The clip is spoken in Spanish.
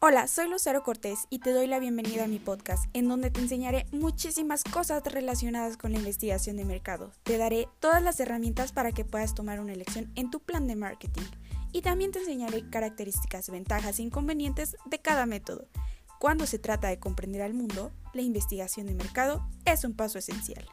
Hola, soy Lucero Cortés y te doy la bienvenida a mi podcast, en donde te enseñaré muchísimas cosas relacionadas con la investigación de mercado. Te daré todas las herramientas para que puedas tomar una elección en tu plan de marketing. Y también te enseñaré características, ventajas e inconvenientes de cada método. Cuando se trata de comprender al mundo, la investigación de mercado es un paso esencial.